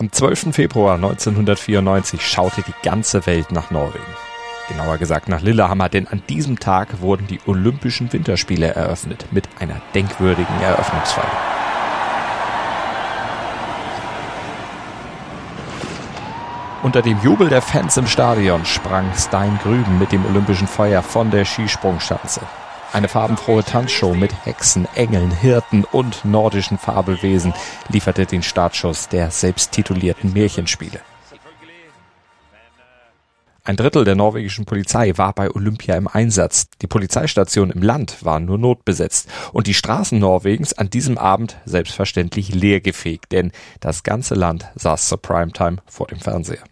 Am 12. Februar 1994 schaute die ganze Welt nach Norwegen. Genauer gesagt nach Lillehammer, denn an diesem Tag wurden die Olympischen Winterspiele eröffnet mit einer denkwürdigen Eröffnungsfeier. Unter dem Jubel der Fans im Stadion sprang Stein Grüben mit dem Olympischen Feuer von der Skisprungschanze. Eine farbenfrohe Tanzshow mit Hexen, Engeln, Hirten und nordischen Fabelwesen lieferte den Startschuss der selbsttitulierten Märchenspiele. Ein Drittel der norwegischen Polizei war bei Olympia im Einsatz. Die Polizeistation im Land war nur notbesetzt und die Straßen Norwegens an diesem Abend selbstverständlich leergefegt, denn das ganze Land saß zur Primetime vor dem Fernseher.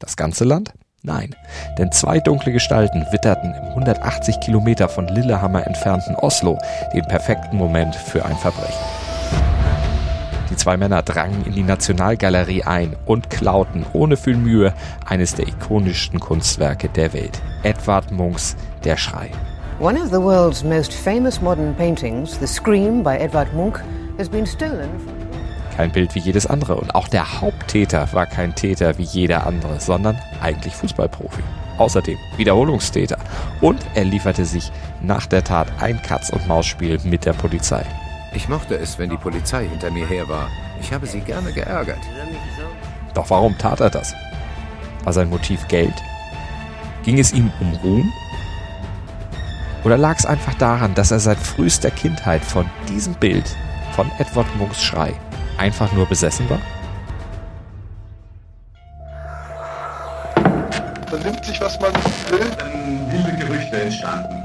Das ganze Land? Nein, denn zwei dunkle Gestalten witterten im 180 Kilometer von Lillehammer entfernten Oslo den perfekten Moment für ein Verbrechen. Die zwei Männer drangen in die Nationalgalerie ein und klauten ohne viel Mühe eines der ikonischsten Kunstwerke der Welt, Edvard Munchs Der Schrei. One of the world's most famous modern paintings, The Scream by Edvard Munch, has been stolen from kein Bild wie jedes andere. Und auch der Haupttäter war kein Täter wie jeder andere, sondern eigentlich Fußballprofi. Außerdem Wiederholungstäter. Und er lieferte sich nach der Tat ein Katz-und-Maus-Spiel mit der Polizei. Ich mochte es, wenn die Polizei hinter mir her war. Ich habe sie gerne geärgert. Doch warum tat er das? War sein Motiv Geld? Ging es ihm um Ruhm? Oder lag es einfach daran, dass er seit frühester Kindheit von diesem Bild, von Edward Munks Schrei, einfach nur besessen war? Man nimmt sich, was man will. Dann wilde Gerüchte entstanden.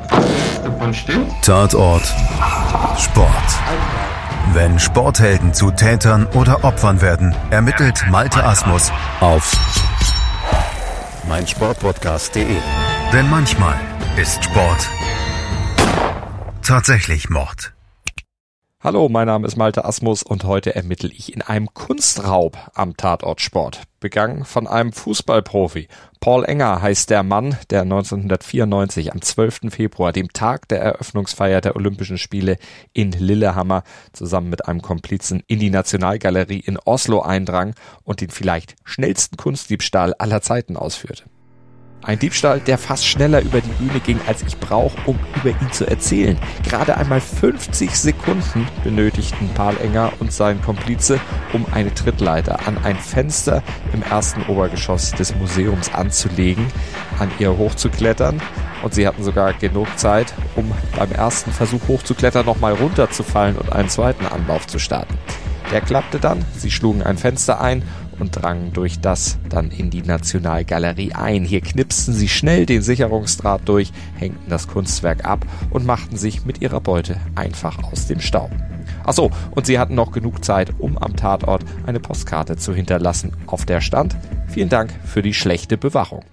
Davon stimmt. Tatort Sport. Wenn Sporthelden zu Tätern oder Opfern werden, ermittelt Malte Asmus auf meinsportpodcast.de. Denn manchmal ist Sport tatsächlich Mord. Hallo, mein Name ist Malte Asmus und heute ermittle ich in einem Kunstraub am Tatort Sport, begangen von einem Fußballprofi. Paul Enger heißt der Mann, der 1994 am 12. Februar, dem Tag der Eröffnungsfeier der Olympischen Spiele in Lillehammer, zusammen mit einem Komplizen in die Nationalgalerie in Oslo eindrang und den vielleicht schnellsten Kunstdiebstahl aller Zeiten ausführte. Ein Diebstahl, der fast schneller über die Bühne ging, als ich brauche, um über ihn zu erzählen. Gerade einmal 50 Sekunden benötigten Paul Enger und sein Komplize, um eine Trittleiter an ein Fenster im ersten Obergeschoss des Museums anzulegen, an ihr hochzuklettern. Und sie hatten sogar genug Zeit, um beim ersten Versuch hochzuklettern nochmal runterzufallen und einen zweiten Anlauf zu starten. Der klappte dann, sie schlugen ein Fenster ein und drangen durch das dann in die Nationalgalerie ein. Hier knipsten sie schnell den Sicherungsdraht durch, hängten das Kunstwerk ab und machten sich mit ihrer Beute einfach aus dem Staub. Achso, und sie hatten noch genug Zeit, um am Tatort eine Postkarte zu hinterlassen, auf der stand Vielen Dank für die schlechte Bewachung.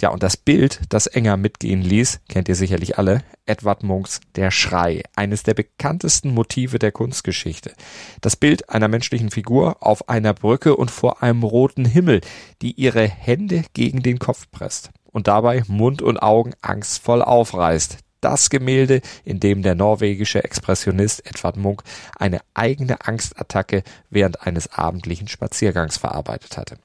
Ja, und das Bild, das Enger mitgehen ließ, kennt ihr sicherlich alle, Edward Munks Der Schrei, eines der bekanntesten Motive der Kunstgeschichte. Das Bild einer menschlichen Figur auf einer Brücke und vor einem roten Himmel, die ihre Hände gegen den Kopf presst und dabei Mund und Augen angstvoll aufreißt. Das Gemälde, in dem der norwegische Expressionist Edvard Munk eine eigene Angstattacke während eines abendlichen Spaziergangs verarbeitet hatte.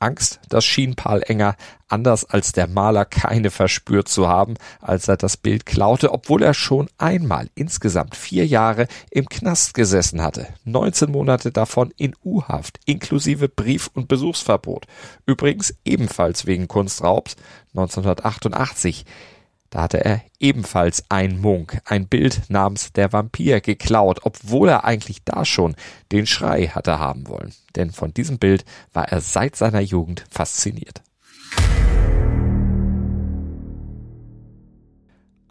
Angst, das schien Paul Enger anders als der Maler keine verspürt zu haben, als er das Bild klaute, obwohl er schon einmal insgesamt vier Jahre im Knast gesessen hatte, 19 Monate davon in U-Haft, inklusive Brief- und Besuchsverbot. Übrigens ebenfalls wegen Kunstraubs 1988. Da hatte er ebenfalls ein Munk, ein Bild namens der Vampir geklaut, obwohl er eigentlich da schon den Schrei hatte haben wollen. Denn von diesem Bild war er seit seiner Jugend fasziniert.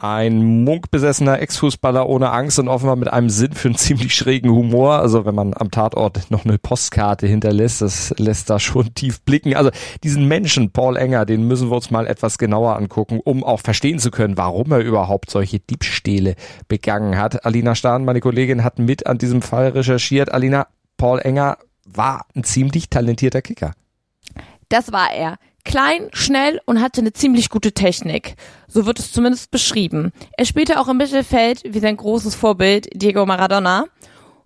Ein munkbesessener Ex-Fußballer ohne Angst und offenbar mit einem Sinn für einen ziemlich schrägen Humor. Also wenn man am Tatort noch eine Postkarte hinterlässt, das lässt da schon tief blicken. Also diesen Menschen, Paul Enger, den müssen wir uns mal etwas genauer angucken, um auch verstehen zu können, warum er überhaupt solche Diebstähle begangen hat. Alina Stahn, meine Kollegin, hat mit an diesem Fall recherchiert. Alina, Paul Enger war ein ziemlich talentierter Kicker. Das war er. Klein, schnell und hatte eine ziemlich gute Technik. So wird es zumindest beschrieben. Er spielte auch im Mittelfeld wie sein großes Vorbild Diego Maradona.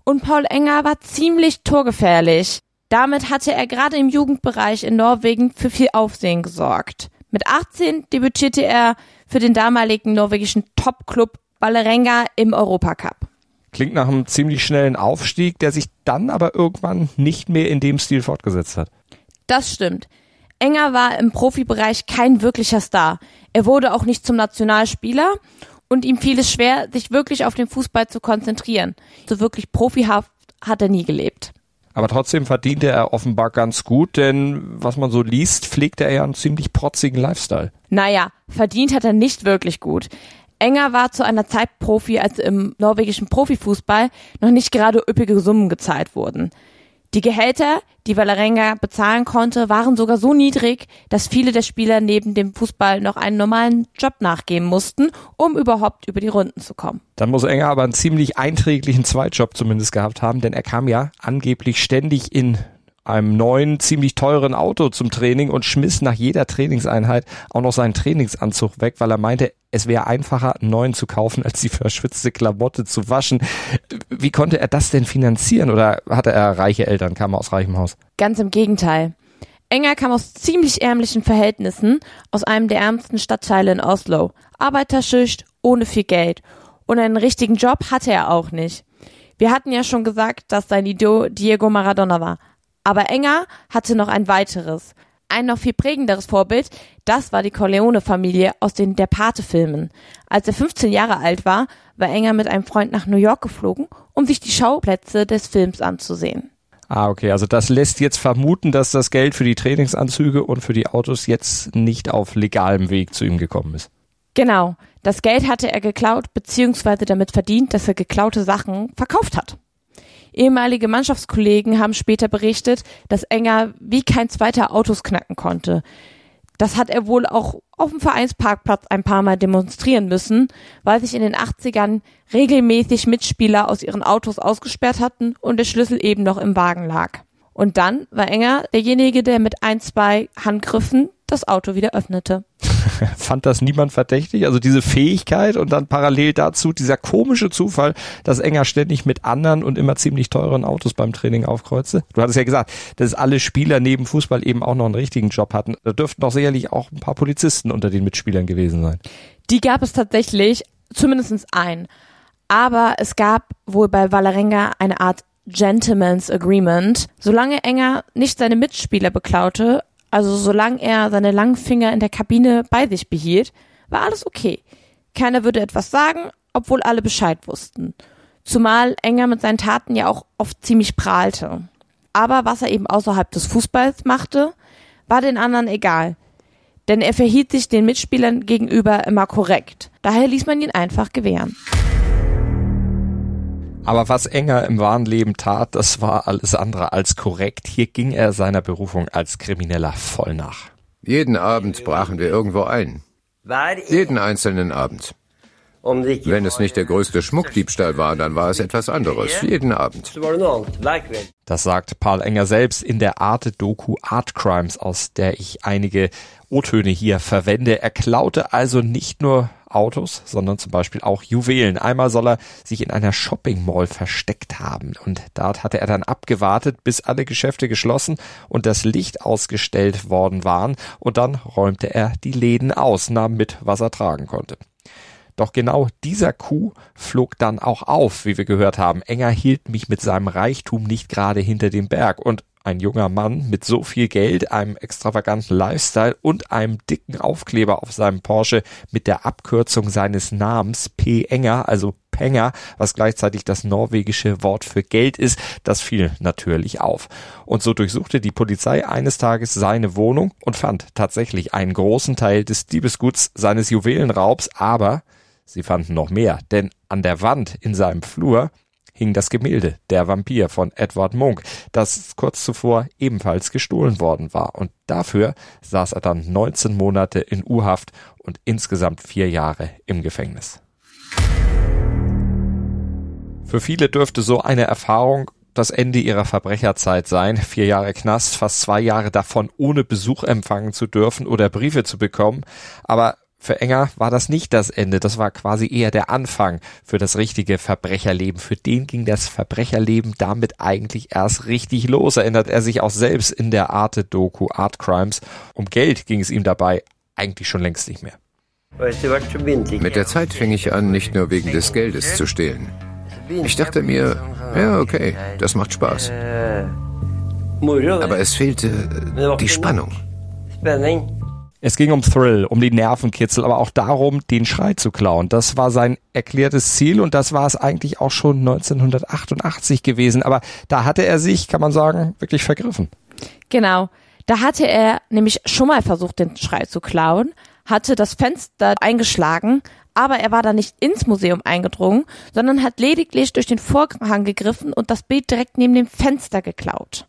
Und Paul Enger war ziemlich torgefährlich. Damit hatte er gerade im Jugendbereich in Norwegen für viel Aufsehen gesorgt. Mit 18 debütierte er für den damaligen norwegischen Topclub Valerenga im Europacup. Klingt nach einem ziemlich schnellen Aufstieg, der sich dann aber irgendwann nicht mehr in dem Stil fortgesetzt hat. Das stimmt. Enger war im Profibereich kein wirklicher Star. Er wurde auch nicht zum Nationalspieler und ihm fiel es schwer, sich wirklich auf den Fußball zu konzentrieren. So wirklich profihaft hat er nie gelebt. Aber trotzdem verdiente er offenbar ganz gut, denn was man so liest, pflegte er ja einen ziemlich protzigen Lifestyle. Naja, verdient hat er nicht wirklich gut. Enger war zu einer Zeit Profi, als im norwegischen Profifußball noch nicht gerade üppige Summen gezahlt wurden. Die Gehälter, die Valerenga bezahlen konnte, waren sogar so niedrig, dass viele der Spieler neben dem Fußball noch einen normalen Job nachgehen mussten, um überhaupt über die Runden zu kommen. Dann muss Enger aber einen ziemlich einträglichen Zweitjob zumindest gehabt haben, denn er kam ja angeblich ständig in einem neuen, ziemlich teuren Auto zum Training und schmiss nach jeder Trainingseinheit auch noch seinen Trainingsanzug weg, weil er meinte, es wäre einfacher, einen neuen zu kaufen, als die verschwitzte Klamotte zu waschen. Wie konnte er das denn finanzieren oder hatte er reiche Eltern, kam er aus reichem Haus? Ganz im Gegenteil. Enger kam aus ziemlich ärmlichen Verhältnissen, aus einem der ärmsten Stadtteile in Oslo. Arbeiterschicht, ohne viel Geld. Und einen richtigen Job hatte er auch nicht. Wir hatten ja schon gesagt, dass sein Idol Diego Maradona war. Aber Enger hatte noch ein weiteres. Ein noch viel prägenderes Vorbild, das war die Corleone-Familie aus den Der Pate-Filmen. Als er 15 Jahre alt war, war Enger mit einem Freund nach New York geflogen, um sich die Schauplätze des Films anzusehen. Ah, okay. Also das lässt jetzt vermuten, dass das Geld für die Trainingsanzüge und für die Autos jetzt nicht auf legalem Weg zu ihm gekommen ist. Genau. Das Geld hatte er geklaut, beziehungsweise damit verdient, dass er geklaute Sachen verkauft hat. Ehemalige Mannschaftskollegen haben später berichtet, dass Enger wie kein zweiter Autos knacken konnte. Das hat er wohl auch auf dem Vereinsparkplatz ein paar Mal demonstrieren müssen, weil sich in den 80ern regelmäßig Mitspieler aus ihren Autos ausgesperrt hatten und der Schlüssel eben noch im Wagen lag. Und dann war Enger derjenige, der mit ein, zwei Handgriffen das Auto wieder öffnete. Fand das niemand verdächtig? Also diese Fähigkeit und dann parallel dazu dieser komische Zufall, dass Enger ständig mit anderen und immer ziemlich teuren Autos beim Training aufkreuzte. Du hattest ja gesagt, dass alle Spieler neben Fußball eben auch noch einen richtigen Job hatten. Da dürften doch sicherlich auch ein paar Polizisten unter den Mitspielern gewesen sein. Die gab es tatsächlich, zumindest einen. Aber es gab wohl bei Valerenga eine Art Gentleman's Agreement. Solange Enger nicht seine Mitspieler beklaute, also solange er seine langen Finger in der Kabine bei sich behielt, war alles okay. Keiner würde etwas sagen, obwohl alle Bescheid wussten. Zumal Enger mit seinen Taten ja auch oft ziemlich prahlte. Aber was er eben außerhalb des Fußballs machte, war den anderen egal. Denn er verhielt sich den Mitspielern gegenüber immer korrekt. Daher ließ man ihn einfach gewähren. Aber was Enger im wahren Leben tat, das war alles andere als korrekt. Hier ging er seiner Berufung als Krimineller voll nach. Jeden Abend brachen wir irgendwo ein. Jeden einzelnen Abend. Wenn es nicht der größte Schmuckdiebstahl war, dann war es etwas anderes. Jeden Abend. Das sagt Paul Enger selbst in der Arte-Doku Art Crimes, aus der ich einige O-Töne hier verwende. Er klaute also nicht nur Autos, sondern zum Beispiel auch Juwelen. Einmal soll er sich in einer Shopping Mall versteckt haben und dort hatte er dann abgewartet, bis alle Geschäfte geschlossen und das Licht ausgestellt worden waren und dann räumte er die Läden aus, nahm mit, was er tragen konnte. Doch genau dieser Coup flog dann auch auf, wie wir gehört haben. Enger hielt mich mit seinem Reichtum nicht gerade hinter dem Berg und ein junger Mann mit so viel Geld, einem extravaganten Lifestyle und einem dicken Aufkleber auf seinem Porsche mit der Abkürzung seines Namens P. Enger, also Penger, was gleichzeitig das norwegische Wort für Geld ist, das fiel natürlich auf. Und so durchsuchte die Polizei eines Tages seine Wohnung und fand tatsächlich einen großen Teil des Diebesguts seines Juwelenraubs, aber sie fanden noch mehr, denn an der Wand in seinem Flur hing das Gemälde Der Vampir von Edward Munch, das kurz zuvor ebenfalls gestohlen worden war. Und dafür saß er dann 19 Monate in U-Haft und insgesamt vier Jahre im Gefängnis. Für viele dürfte so eine Erfahrung das Ende ihrer Verbrecherzeit sein. Vier Jahre Knast, fast zwei Jahre davon ohne Besuch empfangen zu dürfen oder Briefe zu bekommen. Aber für Enger war das nicht das Ende, das war quasi eher der Anfang für das richtige Verbrecherleben. Für den ging das Verbrecherleben damit eigentlich erst richtig los, erinnert er sich auch selbst in der Arte-Doku Art Crimes. Um Geld ging es ihm dabei eigentlich schon längst nicht mehr. Mit der Zeit fing ich an, nicht nur wegen des Geldes zu stehlen. Ich dachte mir, ja, okay, das macht Spaß. Aber es fehlte die Spannung. Es ging um Thrill, um die Nervenkitzel, aber auch darum, den Schrei zu klauen. Das war sein erklärtes Ziel und das war es eigentlich auch schon 1988 gewesen. Aber da hatte er sich, kann man sagen, wirklich vergriffen. Genau. Da hatte er nämlich schon mal versucht, den Schrei zu klauen, hatte das Fenster eingeschlagen, aber er war da nicht ins Museum eingedrungen, sondern hat lediglich durch den Vorhang gegriffen und das Bild direkt neben dem Fenster geklaut.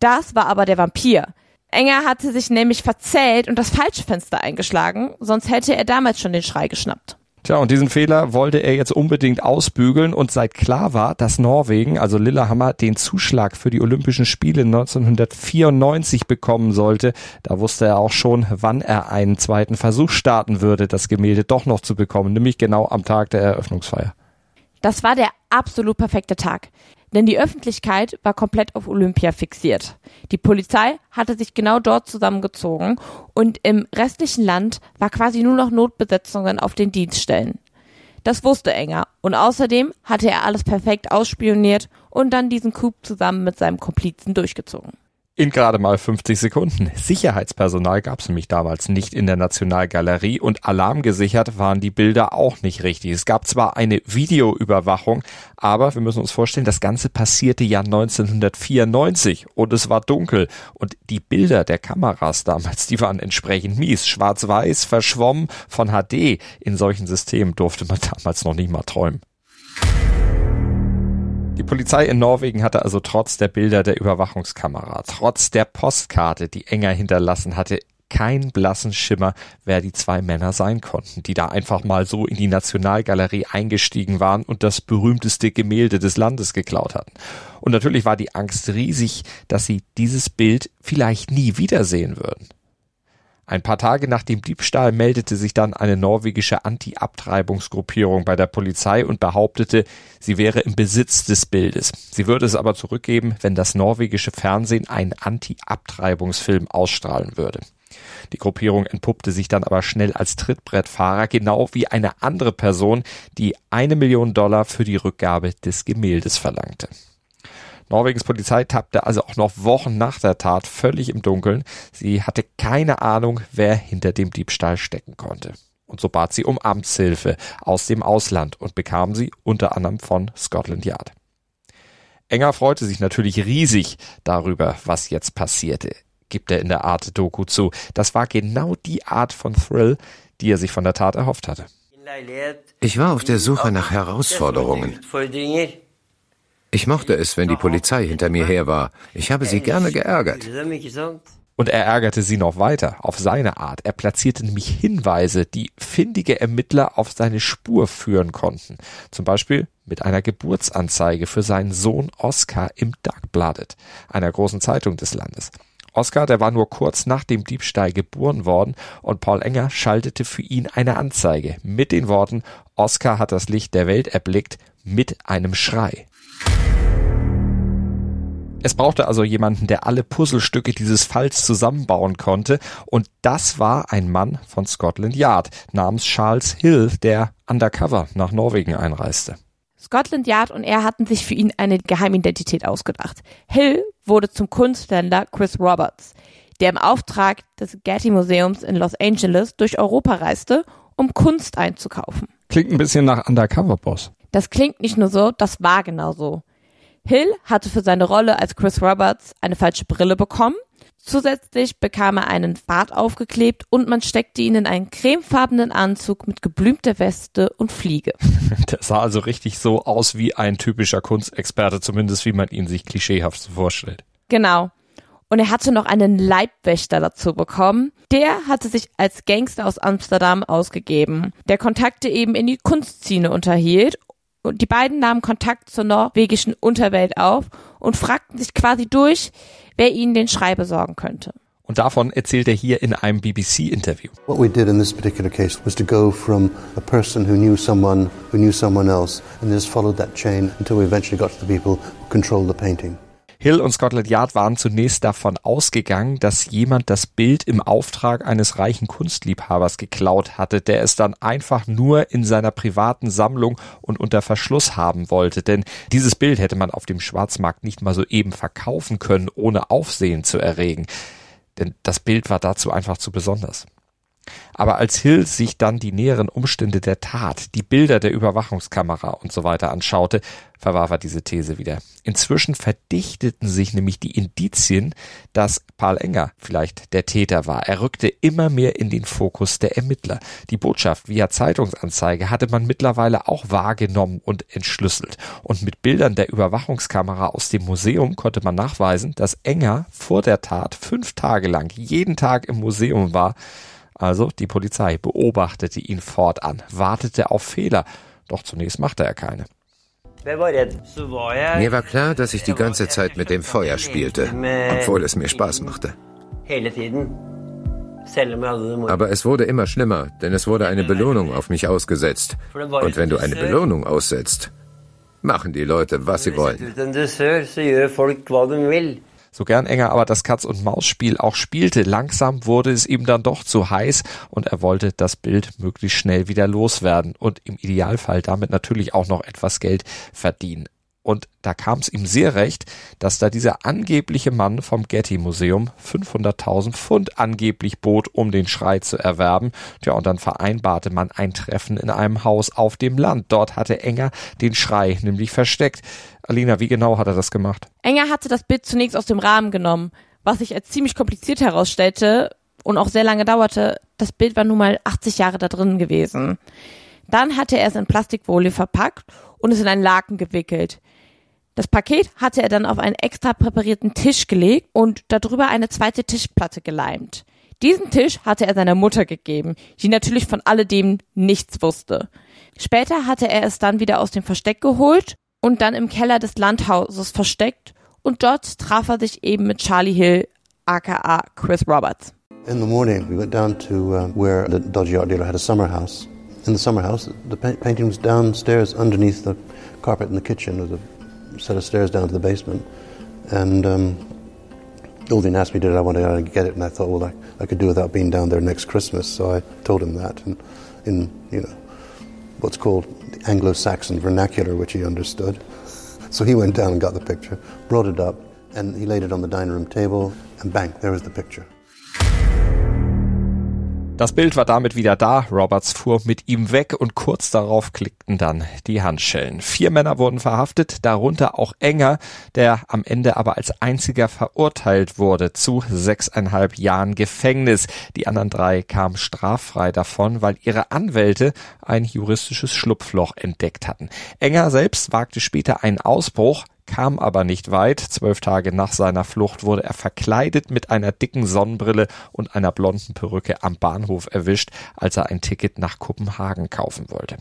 Das war aber der Vampir. Enger hatte sich nämlich verzählt und das falsche Fenster eingeschlagen, sonst hätte er damals schon den Schrei geschnappt. Tja, und diesen Fehler wollte er jetzt unbedingt ausbügeln und seit klar war, dass Norwegen, also Lillehammer, den Zuschlag für die Olympischen Spiele 1994 bekommen sollte, da wusste er auch schon, wann er einen zweiten Versuch starten würde, das Gemälde doch noch zu bekommen, nämlich genau am Tag der Eröffnungsfeier. Das war der absolut perfekte Tag. Denn die Öffentlichkeit war komplett auf Olympia fixiert. Die Polizei hatte sich genau dort zusammengezogen und im restlichen Land war quasi nur noch Notbesetzungen auf den Dienststellen. Das wusste Enger und außerdem hatte er alles perfekt ausspioniert und dann diesen Coup zusammen mit seinem Komplizen durchgezogen in gerade mal 50 Sekunden. Sicherheitspersonal gab es nämlich damals nicht in der Nationalgalerie und alarmgesichert waren die Bilder auch nicht richtig. Es gab zwar eine Videoüberwachung, aber wir müssen uns vorstellen, das Ganze passierte ja 1994 und es war dunkel und die Bilder der Kameras damals, die waren entsprechend mies. Schwarz-Weiß, verschwommen von HD. In solchen Systemen durfte man damals noch nicht mal träumen. Die Polizei in Norwegen hatte also trotz der Bilder der Überwachungskamera, trotz der Postkarte, die Enger hinterlassen hatte, keinen blassen Schimmer, wer die zwei Männer sein konnten, die da einfach mal so in die Nationalgalerie eingestiegen waren und das berühmteste Gemälde des Landes geklaut hatten. Und natürlich war die Angst riesig, dass sie dieses Bild vielleicht nie wiedersehen würden. Ein paar Tage nach dem Diebstahl meldete sich dann eine norwegische Anti-Abtreibungsgruppierung bei der Polizei und behauptete, sie wäre im Besitz des Bildes. Sie würde es aber zurückgeben, wenn das norwegische Fernsehen einen Anti-Abtreibungsfilm ausstrahlen würde. Die Gruppierung entpuppte sich dann aber schnell als Trittbrettfahrer, genau wie eine andere Person, die eine Million Dollar für die Rückgabe des Gemäldes verlangte. Norwegens Polizei tappte also auch noch Wochen nach der Tat völlig im Dunkeln. Sie hatte keine Ahnung, wer hinter dem Diebstahl stecken konnte. Und so bat sie um Amtshilfe aus dem Ausland und bekam sie unter anderem von Scotland Yard. Enger freute sich natürlich riesig darüber, was jetzt passierte, gibt er in der Art Doku zu. Das war genau die Art von Thrill, die er sich von der Tat erhofft hatte. Ich war auf der Suche nach Herausforderungen. Ich mochte es, wenn die Polizei hinter mir her war. Ich habe sie gerne geärgert. Und er ärgerte sie noch weiter, auf seine Art. Er platzierte nämlich Hinweise, die findige Ermittler auf seine Spur führen konnten. Zum Beispiel mit einer Geburtsanzeige für seinen Sohn Oscar im Darkbladet, einer großen Zeitung des Landes. Oscar, der war nur kurz nach dem Diebstahl geboren worden und Paul Enger schaltete für ihn eine Anzeige mit den Worten Oscar hat das Licht der Welt erblickt mit einem Schrei. Es brauchte also jemanden, der alle Puzzlestücke dieses Falls zusammenbauen konnte, und das war ein Mann von Scotland Yard namens Charles Hill, der undercover nach Norwegen einreiste. Scotland Yard und er hatten sich für ihn eine Geheimidentität ausgedacht. Hill wurde zum Kunsthändler Chris Roberts, der im Auftrag des Getty Museums in Los Angeles durch Europa reiste, um Kunst einzukaufen. Klingt ein bisschen nach Undercover Boss. Das klingt nicht nur so, das war genau so. Hill hatte für seine Rolle als Chris Roberts eine falsche Brille bekommen. Zusätzlich bekam er einen Bart aufgeklebt und man steckte ihn in einen cremefarbenen Anzug mit geblümter Weste und Fliege. Der sah also richtig so aus wie ein typischer Kunstexperte, zumindest wie man ihn sich klischeehaft so vorstellt. Genau. Und er hatte noch einen Leibwächter dazu bekommen. Der hatte sich als Gangster aus Amsterdam ausgegeben, der Kontakte eben in die Kunstszene unterhielt und die beiden nahmen Kontakt zur norwegischen Unterwelt auf und fragten sich quasi durch, wer ihnen den Schrei besorgen könnte. Und davon erzählt er hier in einem BBC-Interview. What we did in this particular case was to go from a person who knew someone who knew someone else and just followed that chain until we eventually got to the people who controlled the painting. Hill und Scotland Yard waren zunächst davon ausgegangen, dass jemand das Bild im Auftrag eines reichen Kunstliebhabers geklaut hatte, der es dann einfach nur in seiner privaten Sammlung und unter Verschluss haben wollte. Denn dieses Bild hätte man auf dem Schwarzmarkt nicht mal so eben verkaufen können, ohne Aufsehen zu erregen. Denn das Bild war dazu einfach zu besonders. Aber als Hill sich dann die näheren Umstände der Tat, die Bilder der Überwachungskamera und so weiter anschaute, verwarf er diese These wieder. Inzwischen verdichteten sich nämlich die Indizien, dass Paul Enger vielleicht der Täter war. Er rückte immer mehr in den Fokus der Ermittler. Die Botschaft via Zeitungsanzeige hatte man mittlerweile auch wahrgenommen und entschlüsselt. Und mit Bildern der Überwachungskamera aus dem Museum konnte man nachweisen, dass Enger vor der Tat fünf Tage lang jeden Tag im Museum war also die Polizei beobachtete ihn fortan, wartete auf Fehler, doch zunächst machte er keine. Mir war klar, dass ich die ganze Zeit mit dem Feuer spielte, obwohl es mir Spaß machte. Aber es wurde immer schlimmer, denn es wurde eine Belohnung auf mich ausgesetzt. Und wenn du eine Belohnung aussetzt, machen die Leute, was sie wollen. So gern Enger aber das Katz-und-Maus-Spiel auch spielte, langsam wurde es ihm dann doch zu heiß und er wollte das Bild möglichst schnell wieder loswerden und im Idealfall damit natürlich auch noch etwas Geld verdienen. Und da kam es ihm sehr recht, dass da dieser angebliche Mann vom Getty Museum 500.000 Pfund angeblich bot, um den Schrei zu erwerben. Tja, und dann vereinbarte man ein Treffen in einem Haus auf dem Land. Dort hatte Enger den Schrei nämlich versteckt. Alina, wie genau hat er das gemacht? Enger hatte das Bild zunächst aus dem Rahmen genommen, was sich als ziemlich kompliziert herausstellte und auch sehr lange dauerte. Das Bild war nun mal 80 Jahre da drin gewesen. Dann hatte er es in Plastikfolie verpackt und es in einen Laken gewickelt. Das Paket hatte er dann auf einen extra präparierten Tisch gelegt und darüber eine zweite Tischplatte geleimt. Diesen Tisch hatte er seiner Mutter gegeben, die natürlich von alledem nichts wusste. Später hatte er es dann wieder aus dem Versteck geholt und dann im Keller des Landhauses versteckt und dort traf er sich eben mit Charlie Hill, aka Chris Roberts. In the morning we went down to uh, where the dodgy art dealer had a summer house. In the summer house, the painting was downstairs underneath the carpet in the kitchen. Was a set of stairs down to the basement. And um, asked me, did I want to go and get it? And I thought, well, I, I could do without being down there next Christmas. So I told him that. And in, you know, what's called the Anglo Saxon vernacular, which he understood. So he went down and got the picture, brought it up, and he laid it on the dining room table, and bang, there was the picture. Das Bild war damit wieder da, Roberts fuhr mit ihm weg und kurz darauf klickten dann die Handschellen. Vier Männer wurden verhaftet, darunter auch Enger, der am Ende aber als einziger verurteilt wurde zu sechseinhalb Jahren Gefängnis. Die anderen drei kamen straffrei davon, weil ihre Anwälte ein juristisches Schlupfloch entdeckt hatten. Enger selbst wagte später einen Ausbruch, kam aber nicht weit. Zwölf Tage nach seiner Flucht wurde er verkleidet mit einer dicken Sonnenbrille und einer blonden Perücke am Bahnhof erwischt, als er ein Ticket nach Kopenhagen kaufen wollte.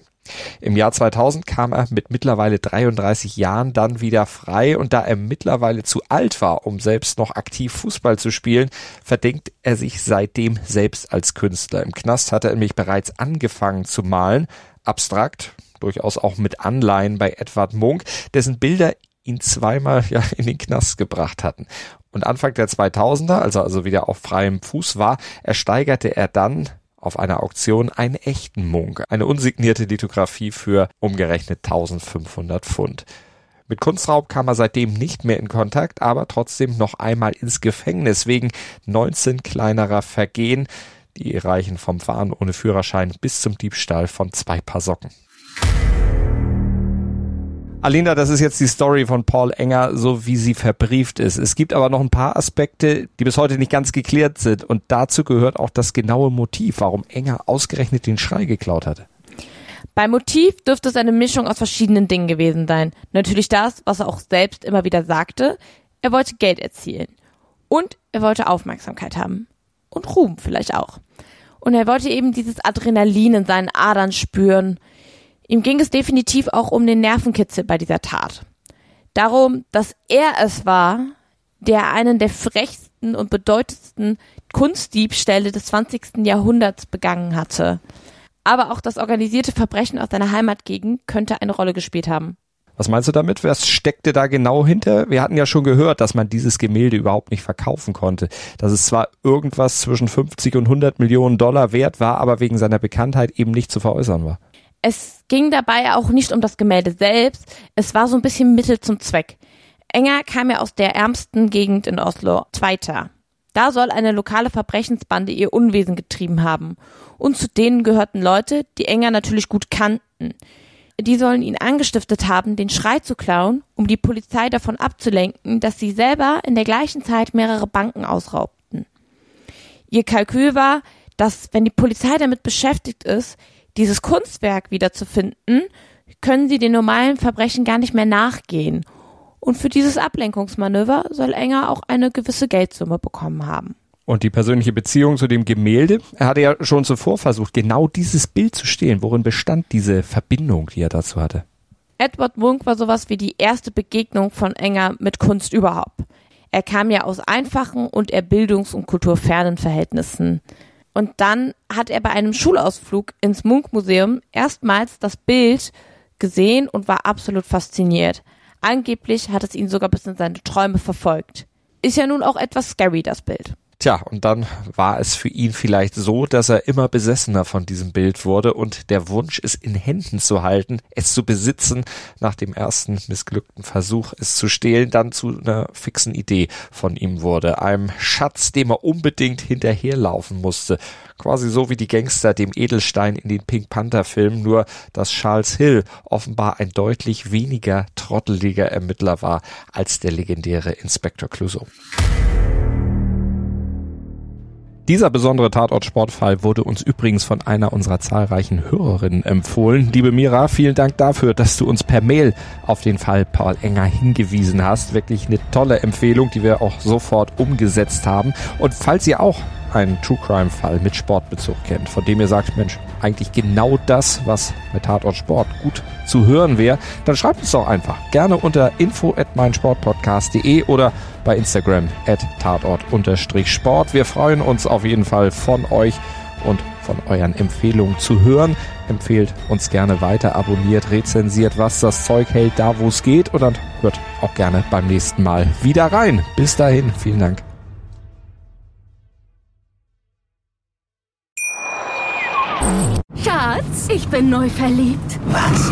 Im Jahr 2000 kam er mit mittlerweile 33 Jahren dann wieder frei und da er mittlerweile zu alt war, um selbst noch aktiv Fußball zu spielen, verdenkt er sich seitdem selbst als Künstler. Im Knast hat er nämlich bereits angefangen zu malen, abstrakt, durchaus auch mit Anleihen bei Edward Munk, dessen Bilder ihn zweimal ja in den Knast gebracht hatten. Und Anfang der 2000er, als er also wieder auf freiem Fuß war, ersteigerte er dann auf einer Auktion einen echten Munk, eine unsignierte Lithografie für umgerechnet 1500 Pfund. Mit Kunstraub kam er seitdem nicht mehr in Kontakt, aber trotzdem noch einmal ins Gefängnis wegen 19 kleinerer Vergehen. Die reichen vom Fahren ohne Führerschein bis zum Diebstahl von zwei Paar Socken. Alinda, das ist jetzt die Story von Paul Enger, so wie sie verbrieft ist. Es gibt aber noch ein paar Aspekte, die bis heute nicht ganz geklärt sind. Und dazu gehört auch das genaue Motiv, warum Enger ausgerechnet den Schrei geklaut hatte. Beim Motiv dürfte es eine Mischung aus verschiedenen Dingen gewesen sein. Natürlich das, was er auch selbst immer wieder sagte. Er wollte Geld erzielen. Und er wollte Aufmerksamkeit haben. Und Ruhm vielleicht auch. Und er wollte eben dieses Adrenalin in seinen Adern spüren. Ihm ging es definitiv auch um den Nervenkitzel bei dieser Tat. Darum, dass er es war, der einen der frechsten und bedeutendsten Kunstdiebstähle des 20. Jahrhunderts begangen hatte. Aber auch das organisierte Verbrechen aus seiner Heimatgegend könnte eine Rolle gespielt haben. Was meinst du damit? Was steckte da genau hinter? Wir hatten ja schon gehört, dass man dieses Gemälde überhaupt nicht verkaufen konnte. Dass es zwar irgendwas zwischen 50 und 100 Millionen Dollar wert war, aber wegen seiner Bekanntheit eben nicht zu veräußern war. Es ging dabei auch nicht um das Gemälde selbst. Es war so ein bisschen Mittel zum Zweck. Enger kam ja aus der ärmsten Gegend in Oslo, Zweiter. Da soll eine lokale Verbrechensbande ihr Unwesen getrieben haben. Und zu denen gehörten Leute, die Enger natürlich gut kannten die sollen ihn angestiftet haben, den Schrei zu klauen, um die Polizei davon abzulenken, dass sie selber in der gleichen Zeit mehrere Banken ausraubten. Ihr Kalkül war, dass wenn die Polizei damit beschäftigt ist, dieses Kunstwerk wiederzufinden, können sie den normalen Verbrechen gar nicht mehr nachgehen. Und für dieses Ablenkungsmanöver soll Enger auch eine gewisse Geldsumme bekommen haben. Und die persönliche Beziehung zu dem Gemälde, er hatte ja schon zuvor versucht, genau dieses Bild zu stehlen. Worin bestand diese Verbindung, die er dazu hatte? Edward Munk war sowas wie die erste Begegnung von Enger mit Kunst überhaupt. Er kam ja aus einfachen und eher bildungs- und kulturfernen Verhältnissen. Und dann hat er bei einem Schulausflug ins Munk-Museum erstmals das Bild gesehen und war absolut fasziniert. Angeblich hat es ihn sogar bis in seine Träume verfolgt. Ist ja nun auch etwas scary, das Bild. Tja, und dann war es für ihn vielleicht so, dass er immer besessener von diesem Bild wurde und der Wunsch, es in Händen zu halten, es zu besitzen, nach dem ersten missglückten Versuch, es zu stehlen, dann zu einer fixen Idee von ihm wurde. Einem Schatz, dem er unbedingt hinterherlaufen musste. Quasi so wie die Gangster dem Edelstein in den Pink Panther Filmen, nur dass Charles Hill offenbar ein deutlich weniger trotteliger Ermittler war als der legendäre Inspector Clouseau. Dieser besondere Tatort-Sportfall wurde uns übrigens von einer unserer zahlreichen Hörerinnen empfohlen. Liebe Mira, vielen Dank dafür, dass du uns per Mail auf den Fall Paul Enger hingewiesen hast. Wirklich eine tolle Empfehlung, die wir auch sofort umgesetzt haben. Und falls ihr auch einen True Crime Fall mit Sportbezug kennt, von dem ihr sagt, Mensch, eigentlich genau das, was bei Tatort Sport gut zu hören wäre, dann schreibt es doch einfach. Gerne unter info at meinsportpodcast.de oder bei Instagram at tatort-sport. Wir freuen uns auf jeden Fall von euch und von euren Empfehlungen zu hören. Empfehlt uns gerne weiter, abonniert, rezensiert, was das Zeug hält, da wo es geht und dann hört auch gerne beim nächsten Mal wieder rein. Bis dahin, vielen Dank. Schatz, ich bin neu verliebt. Was?